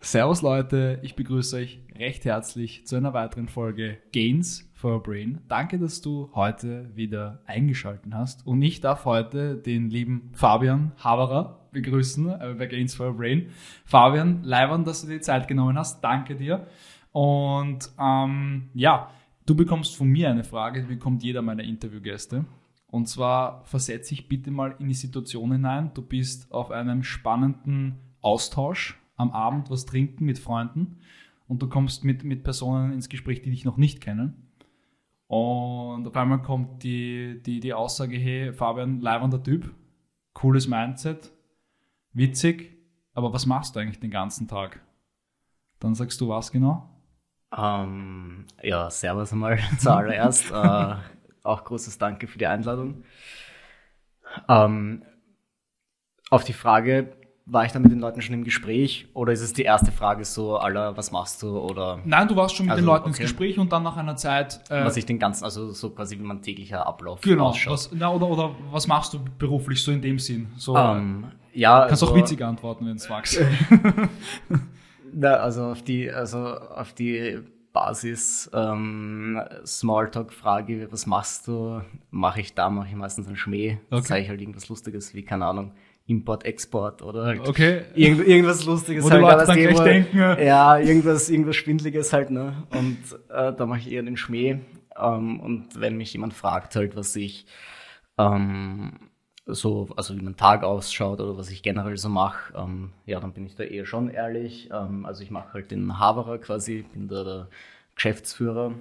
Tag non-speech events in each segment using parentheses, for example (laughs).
Servus Leute, ich begrüße euch recht herzlich zu einer weiteren Folge Gains for a Brain. Danke, dass du heute wieder eingeschaltet hast und ich darf heute den lieben Fabian Haberer begrüßen äh, bei Gains for a Brain. Fabian, leibern, dass du dir die Zeit genommen hast. Danke dir. Und ähm, ja, du bekommst von mir eine Frage, die bekommt jeder meiner Interviewgäste. Und zwar versetze dich bitte mal in die Situation hinein. Du bist auf einem spannenden Austausch am Abend was trinken mit Freunden und du kommst mit, mit Personen ins Gespräch, die dich noch nicht kennen. Und auf einmal kommt die, die, die Aussage, hey, Fabian, leibender Typ, cooles Mindset, witzig, aber was machst du eigentlich den ganzen Tag? Dann sagst du was genau? Ähm, ja, servus einmal (laughs) zuallererst. (laughs) äh, auch großes Danke für die Einladung. Ähm, auf die Frage, war ich da mit den Leuten schon im Gespräch oder ist es die erste Frage so, aller, was machst du oder? Nein, du warst schon mit Also, den Leuten okay. ins Gespräch und dann nach einer Zeit. Äh, was ich den ganzen, also so quasi wie mein täglicher Ablauf genau, ausschaut. was, na, oder, oder was machst du beruflich so in dem Sinn? So, Ähm, ja, kannst also, auch witzig antworten, wenn es magst. (laughs) Na, also auf die, also auf die Basis ähm, Smalltalk-Frage, was machst du, mache ich da, mache ich meistens einen Schmäh, Okay. zeige ich halt irgendwas Lustiges, wie, keine Ahnung, Import, Export oder halt Okay. irgend, irgendwas Lustiges Wo halt. Leute dann gleich denken, ja, irgendwas, irgendwas Schwindliges halt, ne? Und äh, da mache ich eher den Schmäh. Ähm, und wenn mich jemand fragt halt, was ich ähm, so, also wie mein Tag ausschaut oder was ich generell so mache, ähm, ja, dann bin ich da eher schon ehrlich. Ähm, also ich mache halt den Haberer quasi, bin da der Geschäftsführer.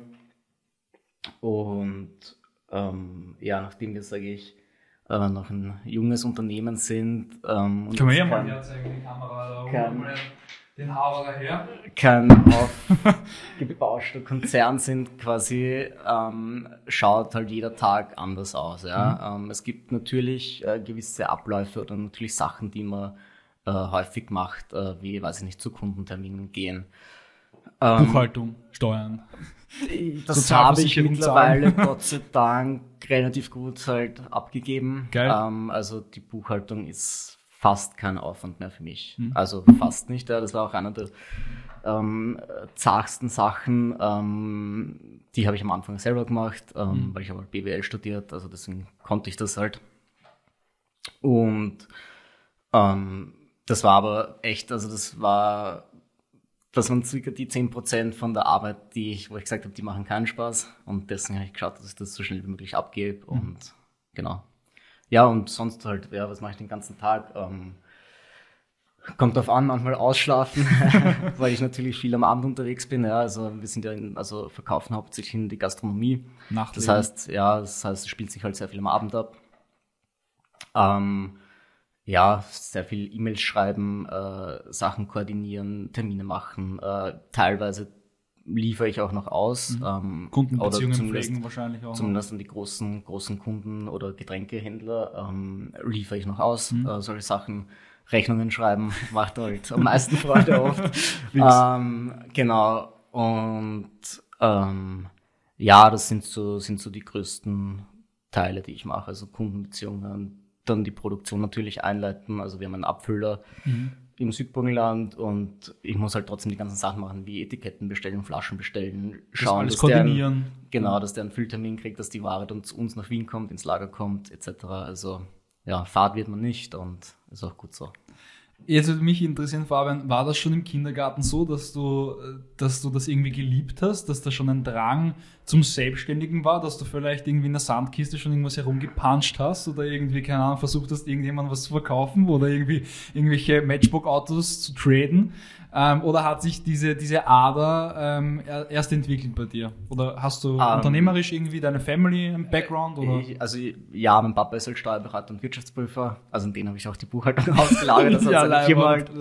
Und ähm, ja, nachdem wir, sage ich, äh, noch ein junges Unternehmen sind. Ähm, und Können wir ja mal herzeigen, die Kamera, da wir mal den Haberer her. kein aufgebauschter (laughs) Konzern sind, quasi ähm, schaut halt jeder Tag anders aus. Ja? Ähm, es gibt natürlich äh, gewisse Abläufe oder natürlich Sachen, die man äh, häufig macht, äh, wie, weiß ich nicht, zu Kundenterminen gehen. Ähm, Buchhaltung, Steuern. (laughs) das habe ich mittlerweile, (laughs) Gott sei Dank, relativ gut halt abgegeben. Geil. Ähm, also die Buchhaltung ist fast kein Aufwand mehr für mich. Mhm. Also fast nicht. Ja. Das war auch einer der ähm, zagsten Sachen. Ähm, die habe ich am Anfang selber gemacht, ähm, Mhm. weil ich habe halt BWL studiert, also deswegen konnte ich das halt. Und ähm, das war aber echt, also das war, das waren circa die 10% von der Arbeit, die ich, wo ich gesagt habe, die machen keinen Spaß. Und deswegen habe ich geschaut, dass ich das so schnell wie möglich abgebe. Und genau. Ja, und sonst halt, ja, was mache ich den ganzen Tag? Ähm, kommt drauf an, manchmal ausschlafen, (laughs) weil ich natürlich viel am Abend unterwegs bin. Ja, also wir sind ja in, also verkaufen hauptsächlich in die Gastronomie. Nachtleben. Das heißt, ja, das heißt, es spielt sich halt sehr viel am Abend ab. Ähm, ja, sehr viel E-Mails schreiben, äh, Sachen koordinieren, Termine machen. Äh, teilweise liefere ich auch noch aus. Ähm, Kundenbeziehungen zumindest, pflegen wahrscheinlich auch. zumindest an die großen, großen Kunden oder Getränkehändler ähm, liefere ich noch aus. Mhm. Äh, solche Sachen, Rechnungen schreiben, (laughs) macht halt am meisten Freude oft. (laughs) Ähm, genau. Und ähm, ja, das sind so, sind so die größten Teile, die ich mache. Also Kundenbeziehungen, dann die Produktion natürlich einleiten. Also wir haben einen Abfüller Mhm. Im Südburgenland und ich muss halt trotzdem die ganzen Sachen machen, wie Etiketten bestellen, Flaschen bestellen, schauen, alles dass der einen- koordinieren. Genau, dass der einen Fülltermin kriegt, dass die Ware dann zu uns nach Wien kommt, ins Lager kommt, etc. Also ja, Fahrt wird man nicht und ist auch gut so. Jetzt würde mich interessieren, Fabian, war das schon im Kindergarten so, dass du, äh, dass du das irgendwie geliebt hast, dass da schon ein Drang zum Selbstständigen war, dass du vielleicht irgendwie in der Sandkiste schon irgendwas herumgepuncht hast oder irgendwie, keine Ahnung, versucht hast, irgendjemandem was zu verkaufen oder irgendwie irgendwelche Matchbook-Autos zu traden? Ähm, oder hat sich diese, diese Ader ähm, er- erst entwickelt bei dir? Oder hast du unternehmerisch irgendwie deine Family im Background? Oder? Ich, also ja, mein Papa ist halt Steuerberater und Wirtschaftsprüfer, also an den habe ich auch die Buchhaltung (laughs) ausgelagert, das (laughs) hat seine Firma halt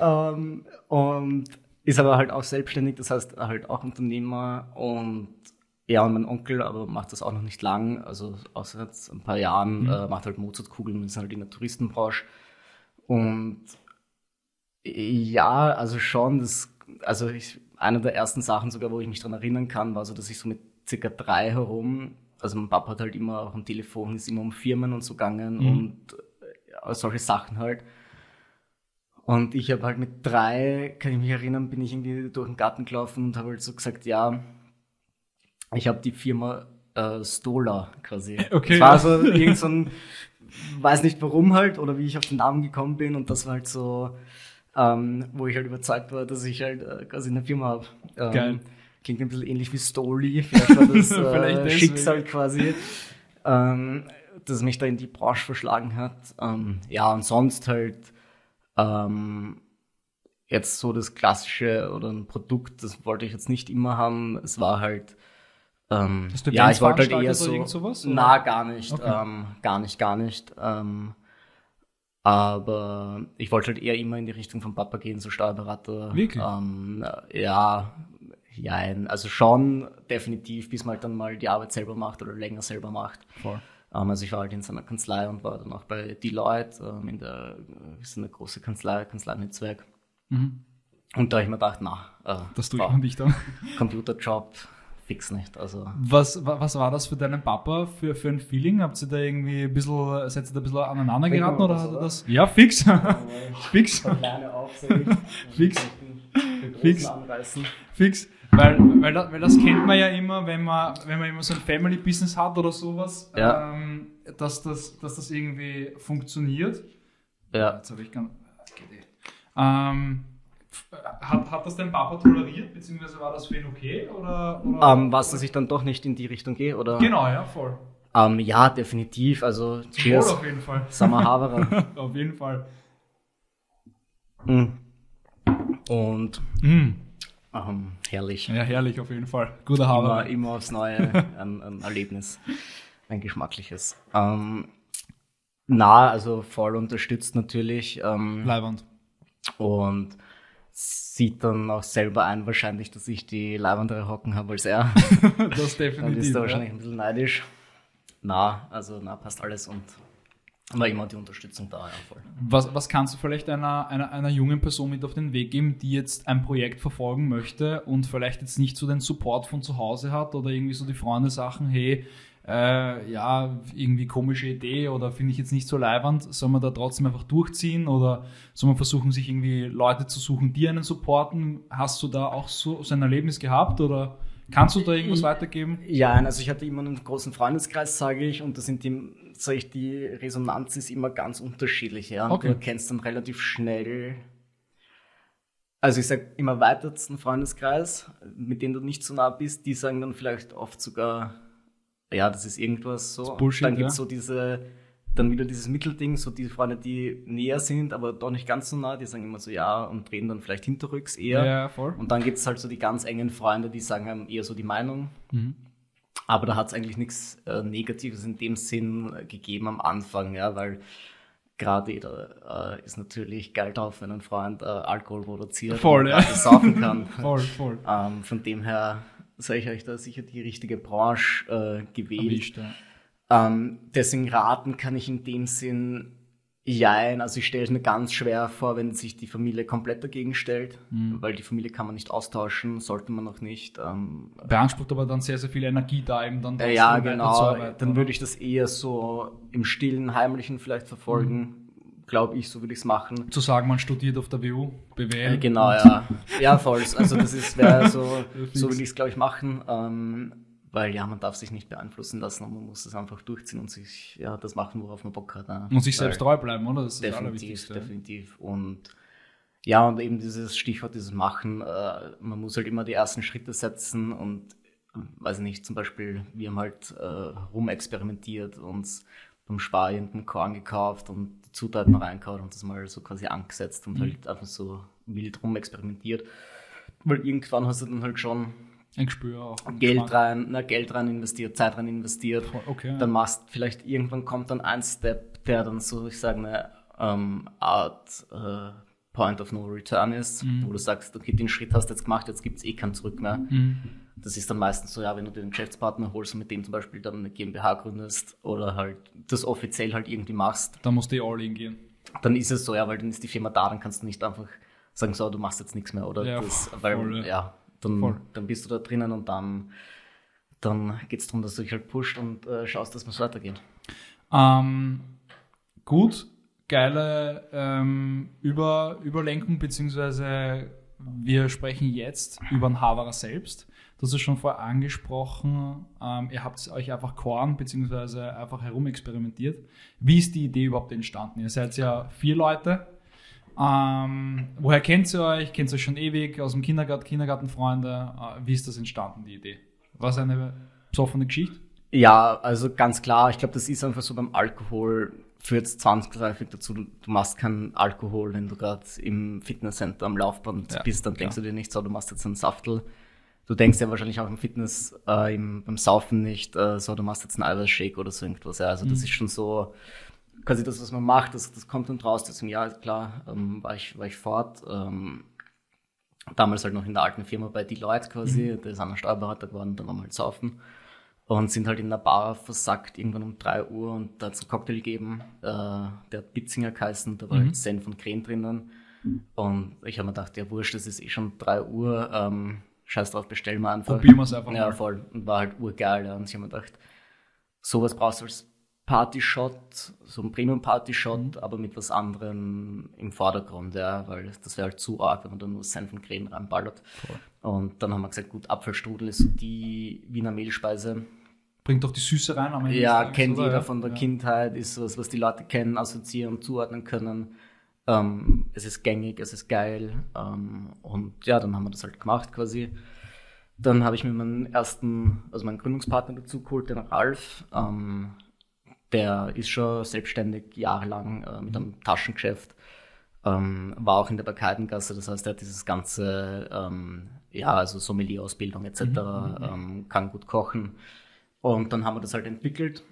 ähm, und ist aber halt auch selbstständig, das heißt halt auch Unternehmer und ja, und mein Onkel aber macht das auch noch nicht lang, also außer jetzt ein paar Jahren, äh, macht halt Mozartkugeln und ist halt in der Touristenbranche. Und ja, also schon, das, also ich, eine der ersten Sachen sogar, wo ich mich dran erinnern kann, war so, dass ich so mit circa drei herum. Also mein Papa hat halt immer auch am Telefon, ist immer um Firmen und so gegangen Mhm. und äh, solche Sachen halt. Und ich habe halt mit drei, kann ich mich erinnern, bin ich irgendwie durch den Garten gelaufen und habe halt so gesagt, ja, ich habe die Firma äh, Stola quasi. (laughs) Okay. Das war so irgend so ein, weiß nicht warum halt, oder wie ich auf den Namen gekommen bin und das war halt so, ähm, wo ich halt überzeugt war, dass ich halt äh, quasi eine Firma habe. Ähm, Geil. Klingt ein bisschen ähnlich wie Stoli, vielleicht war das (laughs) Vielleicht äh. Schicksal quasi, ähm, das mich da in die Branche verschlagen hat. Ähm, ja, und sonst halt ähm, jetzt so das klassische oder ein Produkt, das wollte ich jetzt nicht immer haben. Es war halt ähm, Hast du ja, ich wollte halt eher so. sowas? Na, gar nicht. Okay. Ähm, gar nicht, gar nicht. Ähm, aber ich wollte halt eher immer in die Richtung von Papa gehen, so Steuerberater. Wirklich? Ähm, ja, ja, also schon definitiv, bis man halt dann mal die Arbeit selber macht oder länger selber macht. Voll. Ähm, also ich war halt in seiner Kanzlei und war dann auch bei Deloitte, ähm, in der, äh, ist eine große Kanzlei, Kanzleinetzwerk. Mhm. Und da habe ich mir gedacht, na, äh, Das tue ich nicht dann. Computerjob, fix nicht. Also Was, wa- was war das für deinen Papa für, für ein Feeling? Habt ihr da irgendwie ein bisschen, seid ihr da ein bisschen aneinander geraten oder er oder? das? Ja, fix. (laughs) fix. (laughs) Fix. Fix. anreißen. Fix. Weil, weil, das, weil das kennt man ja immer, wenn man, wenn man immer so ein Family-Business hat oder sowas, Ja. ähm, dass, das, dass das irgendwie funktioniert. Ja. Jetzt habe ich ganz. Geht eh. Ähm, hat, hat das dein Papa toleriert, beziehungsweise war das für ihn okay? Oder, oder? Ähm, was, dass ich dann doch nicht in die Richtung gehe, oder? Genau, ja, voll. Ähm, ja, definitiv. Also, Zum Wohl cheers. auf jeden Fall. (laughs) Summer Haverer. (laughs) auf jeden Fall. Mm. Und Mm. ähm, herrlich. Ja, herrlich auf jeden Fall. Guter Immer, Haber. immer aufs Neue (laughs) ein, ein Erlebnis. Ein geschmackliches. Ähm, na, also voll unterstützt natürlich. Ähm, Leibwand. und sieht dann auch selber ein, wahrscheinlich, dass ich die leibendere Hocken habe als er. (laughs) Das (laughs) Dann definitiv. ist er wahrscheinlich ein bisschen neidisch. Na, also na, passt alles und war immer die Unterstützung da, ja, voll. Was, was kannst du vielleicht einer, einer, einer jungen Person mit auf den Weg geben, die jetzt ein Projekt verfolgen möchte und vielleicht jetzt nicht so den Support von zu Hause hat oder irgendwie so die Freunde sagen, hey, äh, ja, irgendwie komische Idee oder finde ich jetzt nicht so leibernd, soll man da trotzdem einfach durchziehen oder soll man versuchen, sich irgendwie Leute zu suchen, die einen supporten? Hast du da auch so, so ein Erlebnis gehabt oder kannst du da irgendwas weitergeben? Ja, also ich hatte immer einen großen Freundeskreis, sage ich, und da sind die, sag ich, die Resonanz ist immer ganz unterschiedlich, ja. Okay. du erkennst dann relativ schnell, also ich sag im erweitertsten Freundeskreis, mit denen du nicht so nah bist, die sagen dann vielleicht oft sogar, ja, das ist irgendwas so. Bullshit, dann gibt's ja. so diese, dann wieder dieses Mittelding, so die Freunde, die näher sind, aber doch nicht ganz so nah, die sagen immer so ja und drehen dann vielleicht hinterrücks eher. Ja, voll. Und dann gibt's halt so die ganz engen Freunde, die sagen einem eher so die Meinung. Mhm. Aber da hat's eigentlich nichts äh, Negatives in dem Sinn äh, gegeben am Anfang, ja, weil gerade jeder äh, ist natürlich geil drauf, wenn ein Freund äh, Alkohol produziert Voll, und ja. saufen kann. (laughs) Voll, voll. ähm, von dem her sage ich euch da sicher die richtige Branche äh, gewählt. Erwischt, ja. Ähm, deswegen raten kann ich in dem Sinn jein. Also ich stelle es mir ganz schwer vor, wenn sich die Familie komplett dagegen stellt, Mhm. weil die Familie kann man nicht austauschen, sollte man noch nicht. Ähm, Beansprucht aber dann sehr, sehr viel Energie da eben dann äh, ja, genau. Dann würde ich das eher so im stillen, heimlichen vielleicht verfolgen. Mhm. Glaube ich, so würde ich es machen. zu sagen, man studiert auf der WU, BWL. Äh, genau, ja. Ja, voll. Also das ist wäre (laughs) so, so will ich es, glaube ich, machen. Ähm, weil ja, man darf sich nicht beeinflussen lassen und man muss es einfach durchziehen und sich ja das machen, worauf man Bock hat. Ja. Und sich Weil- selbst treu bleiben, oder? Das ist das Definitiv, Allerwichtigste. definitiv. Und ja, und eben dieses Stichwort, dieses Machen, äh, man muss halt immer die ersten Schritte setzen und weiß ich nicht, zum Beispiel, wir haben halt äh, rumexperimentiert, uns beim Spar irgendeinen Korn gekauft und die Zutaten reingehauen und das mal so quasi angesetzt und halt einfach so wild rumexperimentiert. Weil irgendwann hast du dann halt schon Ein Gespür auch. Geld rein, na, Geld rein investiert, Zeit rein investiert. Okay. Dann machst vielleicht irgendwann kommt dann ein Step, der dann so, ich sage, eine ähm, Art äh, Point of No Return ist, Mhm. wo du sagst, okay, den Schritt hast du jetzt gemacht, jetzt gibt's eh kein Zurück mehr. Mhm. Das ist dann meistens so, ja, wenn du dir einen Geschäftspartner holst und mit dem zum Beispiel dann eine GmbH gründest oder halt das offiziell halt irgendwie machst, Da musst du eh all in gehen. dann ist es so, ja, weil dann ist die Firma da, dann kannst du nicht einfach sagen, so, du machst jetzt nichts mehr, oder? Ja, das, weil, voll, ja, dann, Voll. dann bist du da drinnen und dann, dann geht es darum, dass du dich halt pusht und äh, schaust, dass es weitergeht. Ähm, gut, geile ähm, Über Überlenkung, beziehungsweise wir sprechen jetzt über den Haverer selbst. Hast es schon vorher angesprochen, ähm, ihr habt euch einfach Korn beziehungsweise einfach herumexperimentiert. Wie ist die Idee überhaupt entstanden? Ihr seid ja vier Leute. Ähm, woher kennt ihr euch? Kennt ihr euch schon ewig aus dem Kindergarten, Kindergartenfreunde? Äh, wie ist das entstanden, die Idee? War es eine besoffene Geschichte? Ja, also ganz klar. Ich glaube, das ist einfach so beim Alkohol führt zwangsläufig dazu, du machst keinen Alkohol, wenn du gerade im Fitnesscenter am Laufband ja, bist, dann denkst du dir nicht so, du machst jetzt einen Saftel. Du denkst ja wahrscheinlich auch im Fitness, äh, im, beim Saufen nicht, äh, so, du machst jetzt einen Eiweißshake oder so irgendwas. Ja, also mhm. das ist schon so, quasi das, was man macht, das, das kommt dann raus. Deswegen, ja, klar, ähm, war, ich, war ich fort. Ähm, damals halt noch in der alten Firma bei Deloitte quasi, mhm. der ist einer Steuerberater geworden, dann waren wir halt saufen und sind halt in der Bar versackt, irgendwann um 3 Uhr und da hat es einen Cocktail gegeben, äh, der hat Bitzinger geheißen, da war mhm. halt Senf und Creme drinnen und ich habe mir gedacht, ja wurscht, es ist eh schon 3 Uhr, ähm, scheiß drauf, bestellen wir einfach. Probieren wir es einfach Ja, mal. voll. Und war halt urgeil. Ja. Und ich habe mir gedacht, sowas brauchst du als Party-Shot, so ein Premium-Party-Shot, mhm. aber mit was anderem im Vordergrund, ja, weil das wäre halt zu arg, wenn man da nur Senf und Creme reinballert. Cool. Und dann haben wir gesagt, gut, Apfelstrudel ist so die Wiener Mehlspeise. Bringt doch die Süße rein. Am Ende ja, kennt jeder ja? von der ja. Kindheit, ist was, was die Leute kennen, assoziieren, zuordnen können. Ähm, es ist gängig, es ist geil. Ähm, und ja, dann haben wir das halt gemacht quasi. Dann habe ich mir meinen ersten, also meinen Gründungspartner dazu geholt, den Ralf. Ähm, der ist schon selbstständig jahrelang äh, mit einem Taschengeschäft, ähm, war auch in der Barkadengasse, das heißt, er hat dieses ganze, ähm, ja, also Sommelier-Ausbildung etc., mhm, mhm. ähm, kann gut kochen. Und dann haben wir das halt entwickelt.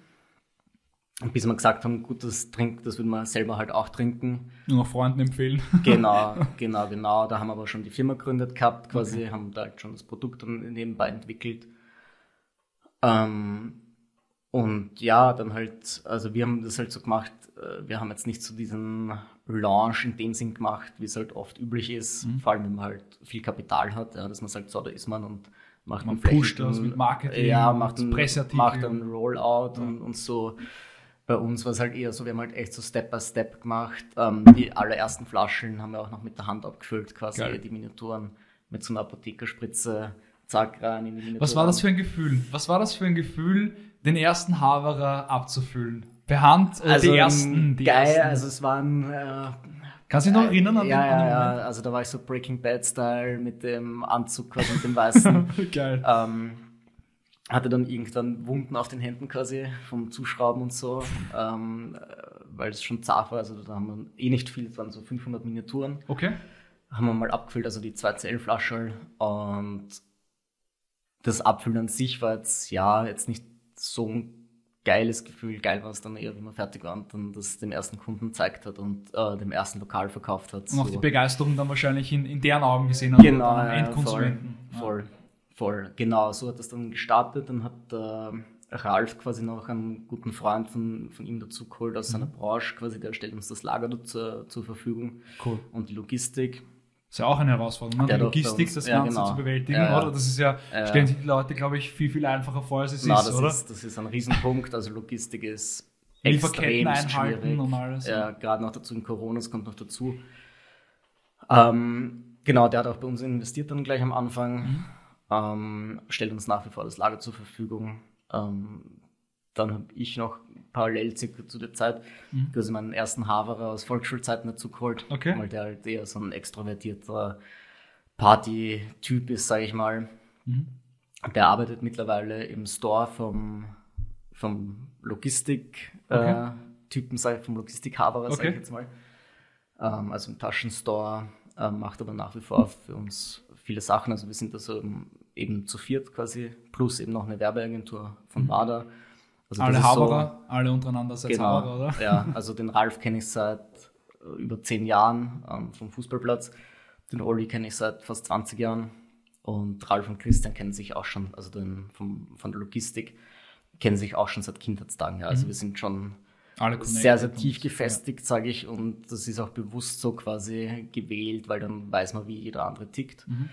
Und bis wir gesagt haben, gut, das trinkt, das würden wir selber halt auch trinken. Nur noch Freunden empfehlen. (laughs) Genau, genau, genau. Da haben wir aber schon die Firma gegründet gehabt, quasi, okay. haben da halt schon das Produkt dann nebenbei entwickelt. Ähm, und ja, dann halt, also wir haben das halt so gemacht, äh, wir haben jetzt nicht so diesen Launch in dem Sinn gemacht, wie es halt oft üblich ist, mhm. vor allem wenn man halt viel Kapital hat, ja, dass man sagt, so, da ist man und macht man pusht das mit Marketing, ja, macht ein, macht einen Rollout ja. und, und so. Bei uns war es halt eher so, wir haben halt echt so Step by Step gemacht. Ähm, die allerersten Flaschen haben wir auch noch mit der Hand abgefüllt, quasi Geil. die Miniaturen mit so einer Apothekerspritze, zack, rein in die Miniaturen. Was war das für ein Gefühl? Was war das für ein Gefühl, den ersten Haverer abzufüllen. Per Hand äh, also die ersten. Die geil, ersten. also es waren. Äh, Kannst du dich noch erinnern an ja, den, ja, ja, also da war ich so Breaking Bad Style mit dem Anzug quasi mit dem weißen. (laughs) geil. Ähm, hatte dann irgendwann Wunden auf den Händen quasi vom Zuschrauben und so, ähm, weil es schon zart war. Also da haben wir eh nicht viel, es waren so 500 Miniaturen. Okay. Haben wir mal abgefüllt, also die 2CL-Flasche. Und das Abfüllen an sich war jetzt, ja, jetzt nicht so ein geiles Gefühl. Geil war es dann eher, wie man fertig war und dann das dem ersten Kunden gezeigt hat und äh, dem ersten Lokal verkauft hat. Und auch so. die Begeisterung dann wahrscheinlich in, in deren Augen gesehen hat. Genau, ja, Endkonsumenten. Voll, voll, voll, Genau, so hat das dann gestartet. Dann hat äh, Ralf quasi noch einen guten Freund von, von ihm dazu geholt aus mhm. seiner Branche, quasi der stellt uns das Lager zur, zur Verfügung cool. und die Logistik ist ja auch eine Herausforderung, ne? die Logistik, das ja, Ganze genau. zu bewältigen, ja, oder? Das ist ja, stellen sich die Leute, glaube ich, viel, viel einfacher vor, als es Na, ist, das oder? Ist, das ist ein Riesenpunkt. Also Logistik ist extrem schwierig. Und alles, ja, gerade noch dazu in Corona, das kommt noch dazu. Ähm, genau, der hat auch bei uns investiert dann gleich am Anfang, mhm. ähm, stellt uns nach wie vor das Lager zur Verfügung. Ähm, dann habe ich noch parallel zu der Zeit mhm. quasi meinen ersten Haverer aus Volksschulzeiten dazu geholt, okay. weil der halt eher so ein extrovertierter Party-Typ ist, sage ich mal. Mhm. Der arbeitet mittlerweile im Store vom, vom Logistik-Typen, okay. äh, vom Logistik-Haverer, okay. sage ich jetzt mal. Ähm, also im Taschenstore, äh, macht aber nach wie vor für uns viele Sachen. Also wir sind da so eben zu viert quasi, plus eben noch eine Werbeagentur von mhm. Also alle Haberer, so, alle untereinander seit genau, Haberer, oder? Ja, (laughs) also den Ralf kenne ich seit äh, über zehn Jahren ähm, vom Fußballplatz. Den Olli kenne ich seit fast 20 Jahren. Und Ralf und Christian kennen sich auch schon, also den, vom, von der Logistik, kennen sich auch schon seit Kindheitstagen. Ja. Also mhm. wir sind schon sehr, sehr tief gefestigt, ja. sage ich. Und das ist auch bewusst so quasi gewählt, weil dann weiß man, wie jeder andere tickt. Mhm.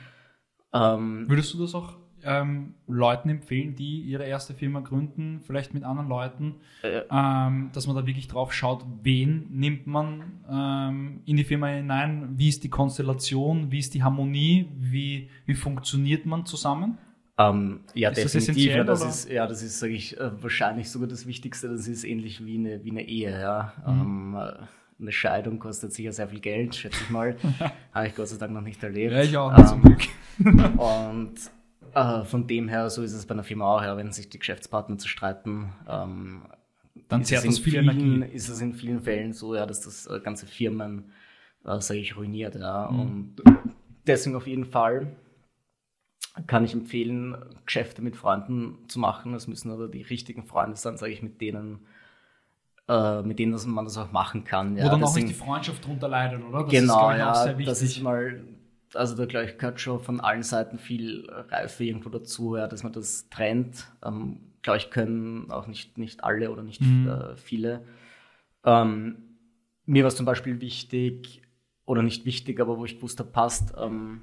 Ähm, Würdest du das auch ähm, Leuten empfehlen, die ihre erste Firma gründen, vielleicht mit anderen Leuten, Äh. ähm, dass man da wirklich drauf schaut, wen nimmt man ähm, in die Firma hinein, wie ist die Konstellation, wie ist die Harmonie, wie, wie funktioniert man zusammen? Ähm, ja, Ist das definitiv. das oder? ist, ja, das ist, sage ich, äh, wahrscheinlich sogar das Wichtigste. Das ist ähnlich wie eine, wie eine Ehe. Ja. Mhm. Ähm, äh, eine Scheidung kostet sicher sehr viel Geld, schätze ich mal. (laughs) Habe ich Gott sei Dank noch nicht erlebt. Ja, ich auch, Ähm, zum Glück. Und äh, von dem her, so ist es bei einer Firma auch, ja, wenn sich die Geschäftspartner zerstreiten, ähm, Dann ist zehrt es in das viel vielen, Energie. Ist es in vielen Fällen so, ja, dass das äh, ganze Firmen, äh, sage ich, ruiniert. Ja. Mhm. Und deswegen auf jeden Fall kann ich empfehlen, Geschäfte mit Freunden zu machen. Es müssen aber die richtigen Freunde sein, sage ich, mit denen, äh, mit denen dass man das auch machen kann. Wo Ja. dann auch Deswegen- nicht die Freundschaft drunter leidet, oder? Das genau, glaub ich, ja, auch das ist mal, also da glaube ich, gehört schon von allen Seiten viel Reife irgendwo dazu, ja, dass man das trennt. Ähm, glaube ich, können auch nicht, nicht alle oder nicht Mhm. äh, viele. Ähm, mir war es zum Beispiel wichtig, oder nicht wichtig, aber wo ich gewusst habe, passt, ähm,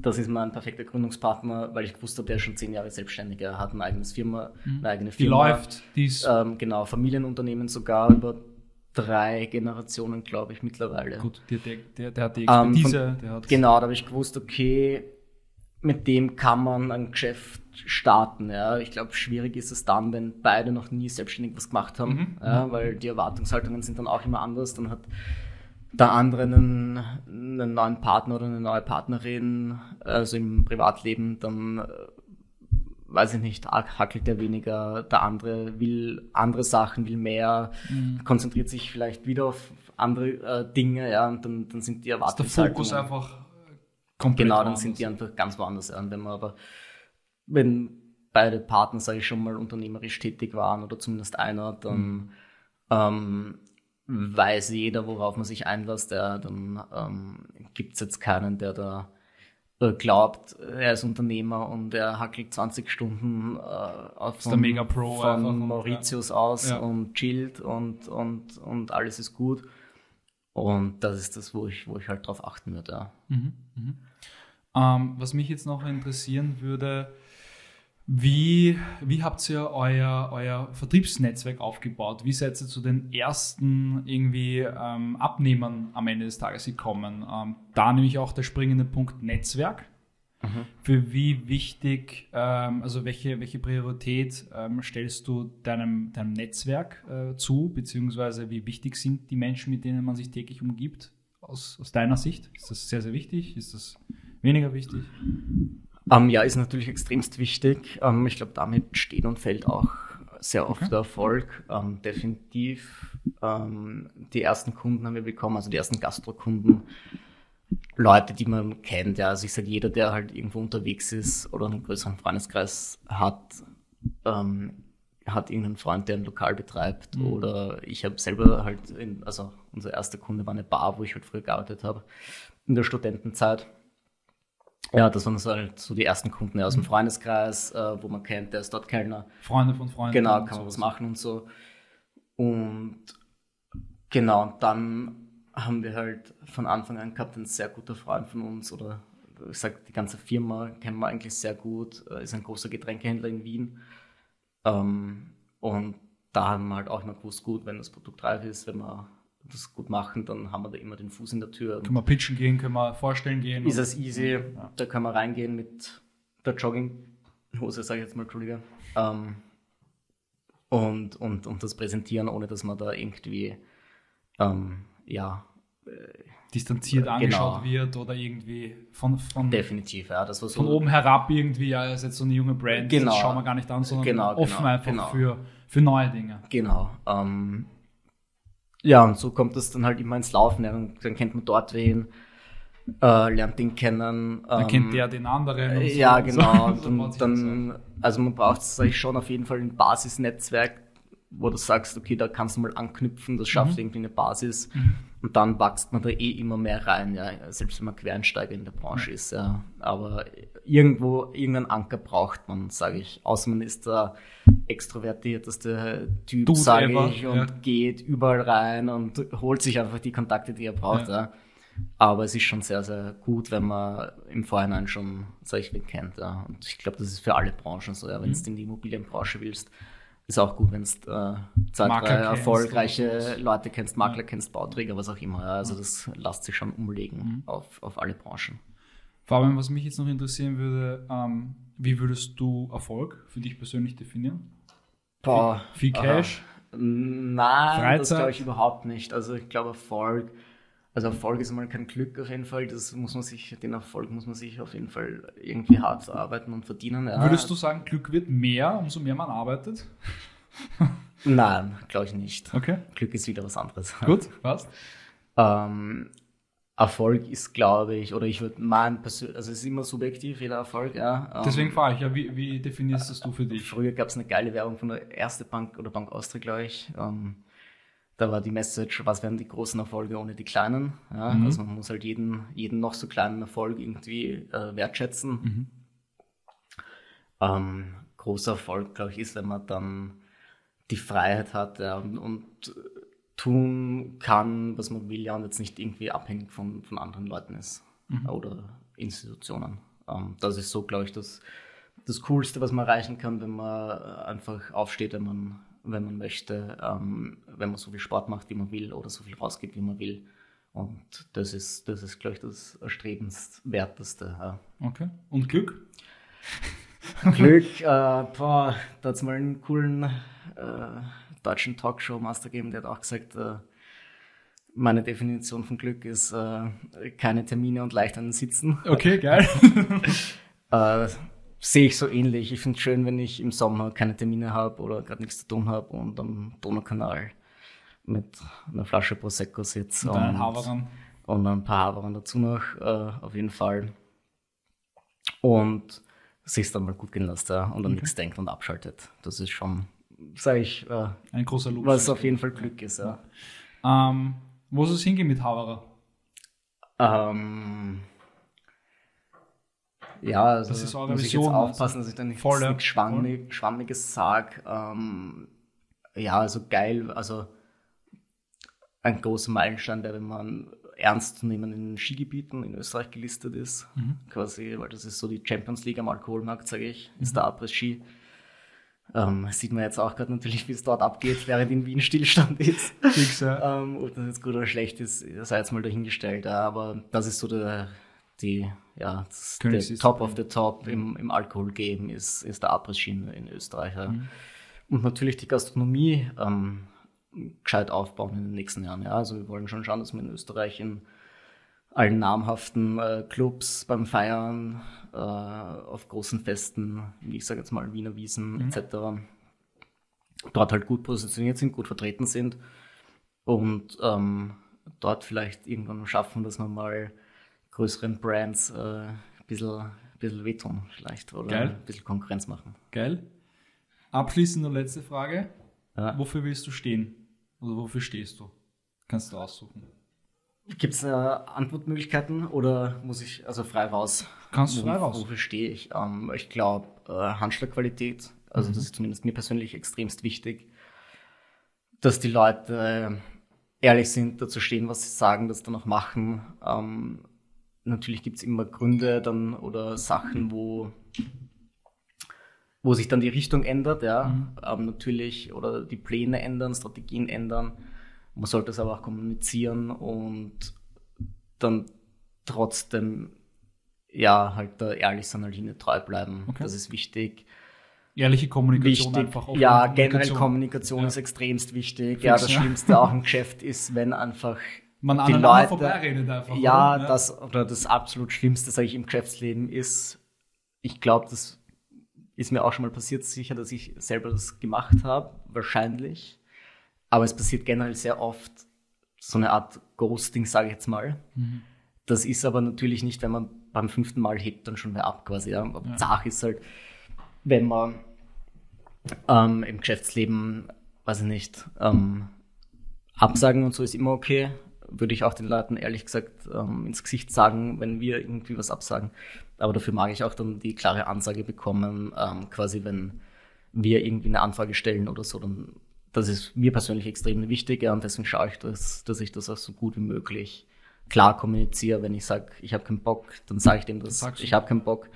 das ist mein perfekter Gründungspartner, weil ich gewusst habe, der ist schon zehn Jahre selbstständig. Er hat ein eigenes Firma, eine eigene die Firma. läuft, die ist Ähm, genau, Familienunternehmen sogar über drei Generationen, glaube ich, mittlerweile. gut, der, der, der, hat die Ähm, von- Expertise, der hat Genau, da habe ich gewusst, okay, mit dem kann man ein Geschäft starten. Ja. Ich glaube, schwierig ist es dann, wenn beide noch nie selbstständig was gemacht haben, Mhm. ja, weil die Erwartungshaltungen sind dann auch immer anders. Dann hat der andere einen, einen neuen Partner oder eine neue Partnerin, also im Privatleben, dann äh, weiß ich nicht, hackelt der weniger, der andere will andere Sachen, will mehr, Mhm. konzentriert sich vielleicht wieder auf andere äh, Dinge, ja, und dann, dann sind die ist der. Fokus einfach komplett Genau, dann woanders. sind die einfach ganz woanders. Ja. Und wenn man aber, wenn beide Partner, sage ich schon mal, unternehmerisch tätig waren oder zumindest einer, dann ähm, weiß jeder, worauf man sich einlässt. Ja, dann ähm, gibt es jetzt keinen, der da glaubt, er ist Unternehmer und er hackelt 20 Stunden äh, auf der Mega-Pro einfach von und- Mauritius aus Ja. und chillt und, und, und alles ist gut. Und das ist das, wo ich, wo ich halt drauf achten würde. Ja. Mhm, mhm. Ähm, was mich jetzt noch interessieren würde, wie, wie habt ihr euer, euer Vertriebsnetzwerk aufgebaut? Wie seid ihr zu den ersten irgendwie ähm, Abnehmern am Ende des Tages gekommen? Ähm, da nämlich auch der springende Punkt Netzwerk. Für wie wichtig, ähm, also welche, welche Priorität ähm, stellst du deinem, deinem Netzwerk äh, zu, beziehungsweise wie wichtig sind die Menschen, mit denen man sich täglich umgibt, aus, aus deiner Sicht? Ist das sehr, sehr wichtig? Ist das weniger wichtig? Ähm, ja, ist natürlich extremst wichtig. Ähm, ich glaube, damit steht und fällt auch sehr oft Okay. der Erfolg. Ähm, definitiv. Ähm, die ersten Kunden haben wir bekommen, also die ersten Gastrokunden. Leute, die man kennt, ja. Also ich sage, jeder, der halt irgendwo unterwegs ist oder einen größeren Freundeskreis hat, ähm, hat irgendeinen Freund, der ein Lokal betreibt. Mhm. Oder ich habe selber halt, in, also unser erster Kunde war eine Bar, wo ich halt früher gearbeitet habe, in der Studentenzeit. Ja, das waren so halt so die ersten Kunden ja, aus dem Freundeskreis, äh, wo man kennt, der ist dort Kellner. Freunde von Freunden. Genau, kann man was machen und so. Und genau, und dann haben wir halt von Anfang an gehabt, ein sehr guter Freund von uns oder ich sag, die ganze Firma kennen wir eigentlich sehr gut, äh, ist ein großer Getränkehändler in Wien. Ähm, und da haben wir halt auch immer gewusst, gut, wenn das Produkt reif ist, wenn wir das gut machen, dann haben wir da immer den Fuß in der Tür. Können wir pitchen gehen, können wir vorstellen gehen. Ist es easy, Ja. da kann man reingehen mit der Jogginghose, sage ich jetzt mal, Entschuldige. Ähm, und, und, und das präsentieren, ohne dass man da irgendwie, ähm, ja, distanziert Genau. angeschaut wird oder irgendwie von, von, definitiv, ja, das war so. von oben herab irgendwie, ja, ist jetzt so eine junge Brand, Genau. das schauen wir gar nicht an, sondern Genau, offen genau, einfach genau. Für, für neue Dinge. Genau. Ähm, ja, und so kommt das dann halt immer ins Laufen. Ja. Dann, dann kennt man dort wen, äh, lernt den kennen. Dann ähm, kennt der den anderen. und so Ja, (laughs) und genau. So, dann, das auf. dann, also man braucht, ich schon, auf jeden Fall ein Basisnetzwerk, wo du sagst, okay, da kannst du mal anknüpfen, das schafft Mhm. irgendwie eine Basis. Und dann wächst man da eh immer mehr rein, ja, selbst wenn man Quereinsteiger in der Branche ist, ja. Aber irgendwo, irgendeinen Anker braucht man, sage ich. Außer man ist der extrovertierteste Typ, sage ich, und ja. geht überall rein und holt sich einfach die Kontakte, die er braucht, Ja. ja. Aber es ist schon sehr, sehr gut, wenn man im Vorhinein schon solche kennt. Ja. Und ich glaube, das ist für alle Branchen so. Ja. Wenn Mhm. du in die Immobilienbranche willst, ist auch gut, wenn du äh, zwei, Makler drei erfolgreiche. Leute kennst, Makler kennst, Bauträger, was auch immer. Ja. Also das lässt sich schon umlegen Mhm. auf, auf alle Branchen. Fabian, was mich jetzt noch interessieren würde, ähm, wie würdest du Erfolg für dich persönlich definieren? Boah, Viel aha. Cash? Nein, das Freizeit? glaube ich überhaupt nicht. Also ich glaube Erfolg, also Erfolg ist mal kein Glück auf jeden Fall. Das muss man sich, den Erfolg muss man sich auf jeden Fall irgendwie hart arbeiten und verdienen. Ja. Würdest du sagen, Glück wird mehr, umso mehr man arbeitet? Nein, glaube ich nicht. Okay, Glück ist wieder was anderes. gut, passt. Ähm, Erfolg ist, glaube ich, oder ich würde mein persönlich, also es ist immer subjektiv, jeder Erfolg, ja. Ähm, Deswegen frage ich ja, wie, wie definierst das du für dich? Früher gab es eine geile Werbung von der Erste Bank oder Bank Austria, glaube ich. Ähm, da war die Message, was wären die großen Erfolge ohne die kleinen? Ja, Mhm. Also man muss halt jeden, jeden noch so kleinen Erfolg irgendwie äh, wertschätzen. Mhm. Ähm, großer Erfolg, glaube ich, ist, wenn man dann die Freiheit hat ja, und, und tun kann, was man will, ja, und jetzt nicht irgendwie abhängig von, von anderen Leuten ist Mhm. oder Institutionen. Ähm, das ist so, glaube ich, das, das Coolste, was man erreichen kann, wenn man äh, einfach aufsteht, wenn man, wenn man möchte, ähm, wenn man so viel Sport macht, wie man will oder so viel rausgeht, wie man will. Und das ist, das ist, glaube ich, das erstrebenswerteste. Ja. Okay. Und Glück? Glück, äh, boah, da hat es mal einen coolen äh, deutschen Talkshow-Master gegeben, der hat auch gesagt, äh, meine Definition von Glück ist äh, keine Termine und leicht an den Sitzen. Okay, (laughs) geil. Äh, Sehe ich so ähnlich. Ich finde es schön, wenn ich im Sommer keine Termine habe oder gerade nichts zu tun habe und am Donaukanal mit einer Flasche Prosecco sitze Und Haveran. und ein paar Haveran dazu noch, äh, auf jeden Fall. Und sich dann mal gut gehen lässt ja, und an nichts denkt und abschaltet. Das ist schon, sage ich, äh, Ein großer Luxus. was auf jeden Fall Glück ist. Ja. Ähm, wo soll es hingehen mit Havara? Ähm, ja, also Das ist eure muss ich Vision, jetzt also aufpassen, dass ich da nichts, voll, nichts Schwammig, Schwammiges sage. Ähm, ja, also geil, also ein großer Meilenstein, der, wenn man ernst zu nehmen in Skigebieten in Österreich gelistet ist, Mhm. quasi, weil das ist so die Champions League am Alkoholmarkt, sage ich, ist der Abriss-Ski. Ähm, sieht man jetzt auch gerade natürlich, wie es dort abgeht, während in Wien Stillstand ist. Fix, ja. Ähm, ob das jetzt gut oder schlecht ist, sei jetzt mal dahingestellt. Aber das ist so der, die, ja, das, der. Top of the Top im, im Alkoholgame ist, ist der Abriss-Ski in, in Österreich. Ja. Mhm. Und natürlich die Gastronomie ähm, gescheit aufbauen in den nächsten Jahren. Ja. Also wir wollen schon schauen, dass wir in Österreich in allen namhaften äh, Clubs beim Feiern, äh, auf großen Festen, wie ich sage jetzt mal Wiener Wiesen Mhm. etc., dort halt gut positioniert sind, gut vertreten sind und ähm, dort vielleicht irgendwann schaffen, dass wir mal größeren Brands äh, ein bisschen, ein bisschen wehtun vielleicht oder Geil. ein bisschen Konkurrenz machen. Geil. Abschließend und letzte Frage. Ja. Wofür willst du stehen? Oder wofür stehst du? Kannst du aussuchen. Gibt es äh, Antwortmöglichkeiten oder muss ich also frei raus? Kannst du frei raus. Wofür stehe ich? Ähm, ich glaube, äh, Handschlagqualität, also Mhm. das ist zumindest mir persönlich extremst wichtig, dass die Leute ehrlich sind, dazu stehen, was sie sagen, das dann auch machen. Ähm, natürlich gibt es immer Gründe dann oder Sachen, wo, wo sich dann die Richtung ändert, ja. Mhm. Ähm, natürlich, oder die Pläne ändern, Strategien ändern. Man sollte es aber auch kommunizieren und dann trotzdem ja halt da ehrlich seiner Linie treu bleiben. Okay. Das ist wichtig. Ehrliche Kommunikation Wichtig. einfach. offene Ja, generell Kommunikation. Kommunikation Ja. ist extremst wichtig. Fix, ja, das ja. Schlimmste auch im Geschäft ist, wenn einfach Man die Leute, vorbeiredet einfach. ja, oder? das oder das absolut Schlimmste, sage ich, im Geschäftsleben ist, ich glaube, das ist mir auch schon mal passiert, sicher, dass ich selber das gemacht habe, wahrscheinlich. Aber es passiert generell sehr oft so eine Art Ghosting, sage ich jetzt mal. Mhm. Das ist aber natürlich nicht, wenn man beim fünften Mal hebt dann schon wer ab quasi. Ja. Aber Ja. Sache ist halt, wenn man ähm, im Geschäftsleben, weiß ich nicht, ähm, absagen und so ist immer okay. Würde ich auch den Leuten ehrlich gesagt ähm, ins Gesicht sagen, wenn wir irgendwie was absagen. Aber dafür mag ich auch dann die klare Ansage bekommen, ähm, quasi wenn wir irgendwie eine Anfrage stellen oder so, dann das ist mir persönlich extrem wichtig ja, und deswegen schaue ich, dass, dass ich das auch so gut wie möglich klar kommuniziere, wenn ich sage, ich habe keinen Bock, dann sage ich dem das, du. ich habe keinen Bock.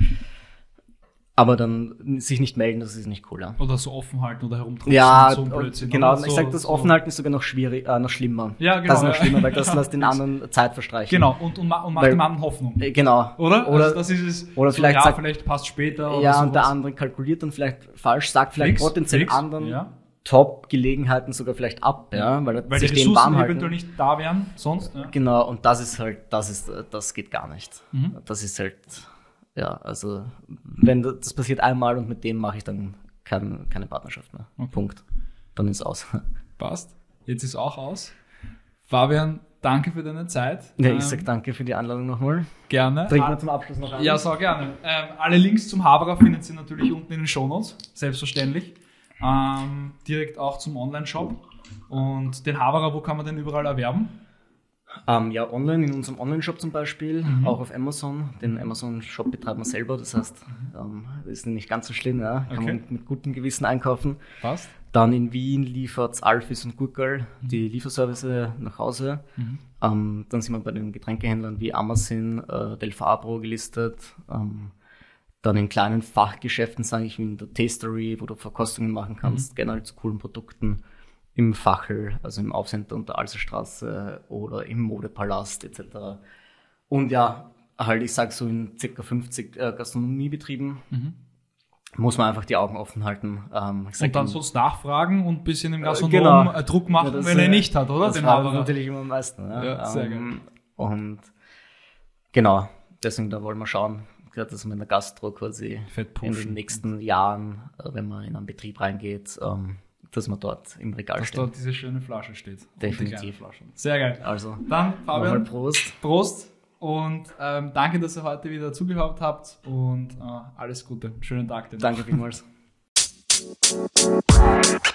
Aber dann sich nicht melden, das ist nicht cool. Ja, Oder so offen halten oder herumtreten. ja so ein Blödsinn, genau. oder? ich So- sage, das so- Offenhalten ist sogar noch schwierig, äh, noch schlimmer. Ja, genau, Das ist noch ja. schlimmer, weil das (laughs) lässt den anderen Zeit verstreichen. Genau, und, und, und macht Weil- dem anderen Hoffnung. Äh, Genau. Oder? Oder, also das ist es. oder so, vielleicht ja, sagt- vielleicht passt später. Oder ja, und der andere kalkuliert dann vielleicht falsch, sagt vielleicht potenziell anderen ja. Top-Gelegenheiten sogar vielleicht ab, ja, weil, er Weil die sich den Ressourcen warm halten. eventuell nicht da wären, sonst. Ja. Genau, und das ist halt, das ist, das geht gar nicht. Mhm. Das ist halt, ja, also, wenn das passiert einmal und mit dem mache ich dann kein, keine Partnerschaft mehr. Okay. Punkt. Dann ist aus. (laughs) Passt. Jetzt ist auch aus. Fabian, danke für deine Zeit. Ja, Ähm, ich sag danke für die Einladung nochmal. gerne. Trinken wir zum Abschluss noch ein. Ja, so gerne. Ähm, alle Links zum Haberer findet ihr natürlich unten in den Shownotes, selbstverständlich. Ähm, direkt auch zum Online-Shop. Und den Haberer, wo kann man den überall erwerben? Ähm, ja, online, in unserem Online-Shop zum Beispiel, Mhm. auch auf Amazon. Den Amazon-Shop betreiben wir selber, das heißt, ähm, das ist nicht ganz so schlimm, ja. Kann Okay. man mit, gutem Gewissen einkaufen. Passt. Dann in Wien liefert Alfis und Gurkel die Lieferservice nach Hause. Mhm. Ähm, dann sind wir bei den Getränkehändlern wie Amazon, äh, Del Fabro gelistet. Ähm, dann in kleinen Fachgeschäften, sage ich, wie in der Tastery, wo du Verkostungen machen kannst, Mhm. generell zu coolen Produkten. Im Fachel, also im Aufcenter unter Alserstraße oder im Modepalast etc. Und ja, halt, ich sag so in circa 50 äh, Gastronomiebetrieben muss man einfach die Augen offen halten. Ähm, Und dann sonst nachfragen und ein bisschen im Äh, Gastronom genau. äh, Druck machen, Ja, wenn er äh, nicht hat, oder? Das Den Haberer. natürlich immer am meisten. Ja, Ja, sehr ähm, Und genau, deswegen da wollen wir schauen, gerade dass wir in der Gastro quasi in den nächsten Jahren, äh, wenn man in einen Betrieb reingeht, ähm, dass man dort im Regal Dass steht. dort diese schöne Flasche steht. Definitiv. Sehr geil. Also, Dann, Fabian, Prost. Prost und ähm, danke, dass ihr heute wieder zugehört habt und äh, alles Gute. Schönen Tag dir. Danke vielmals. (laughs)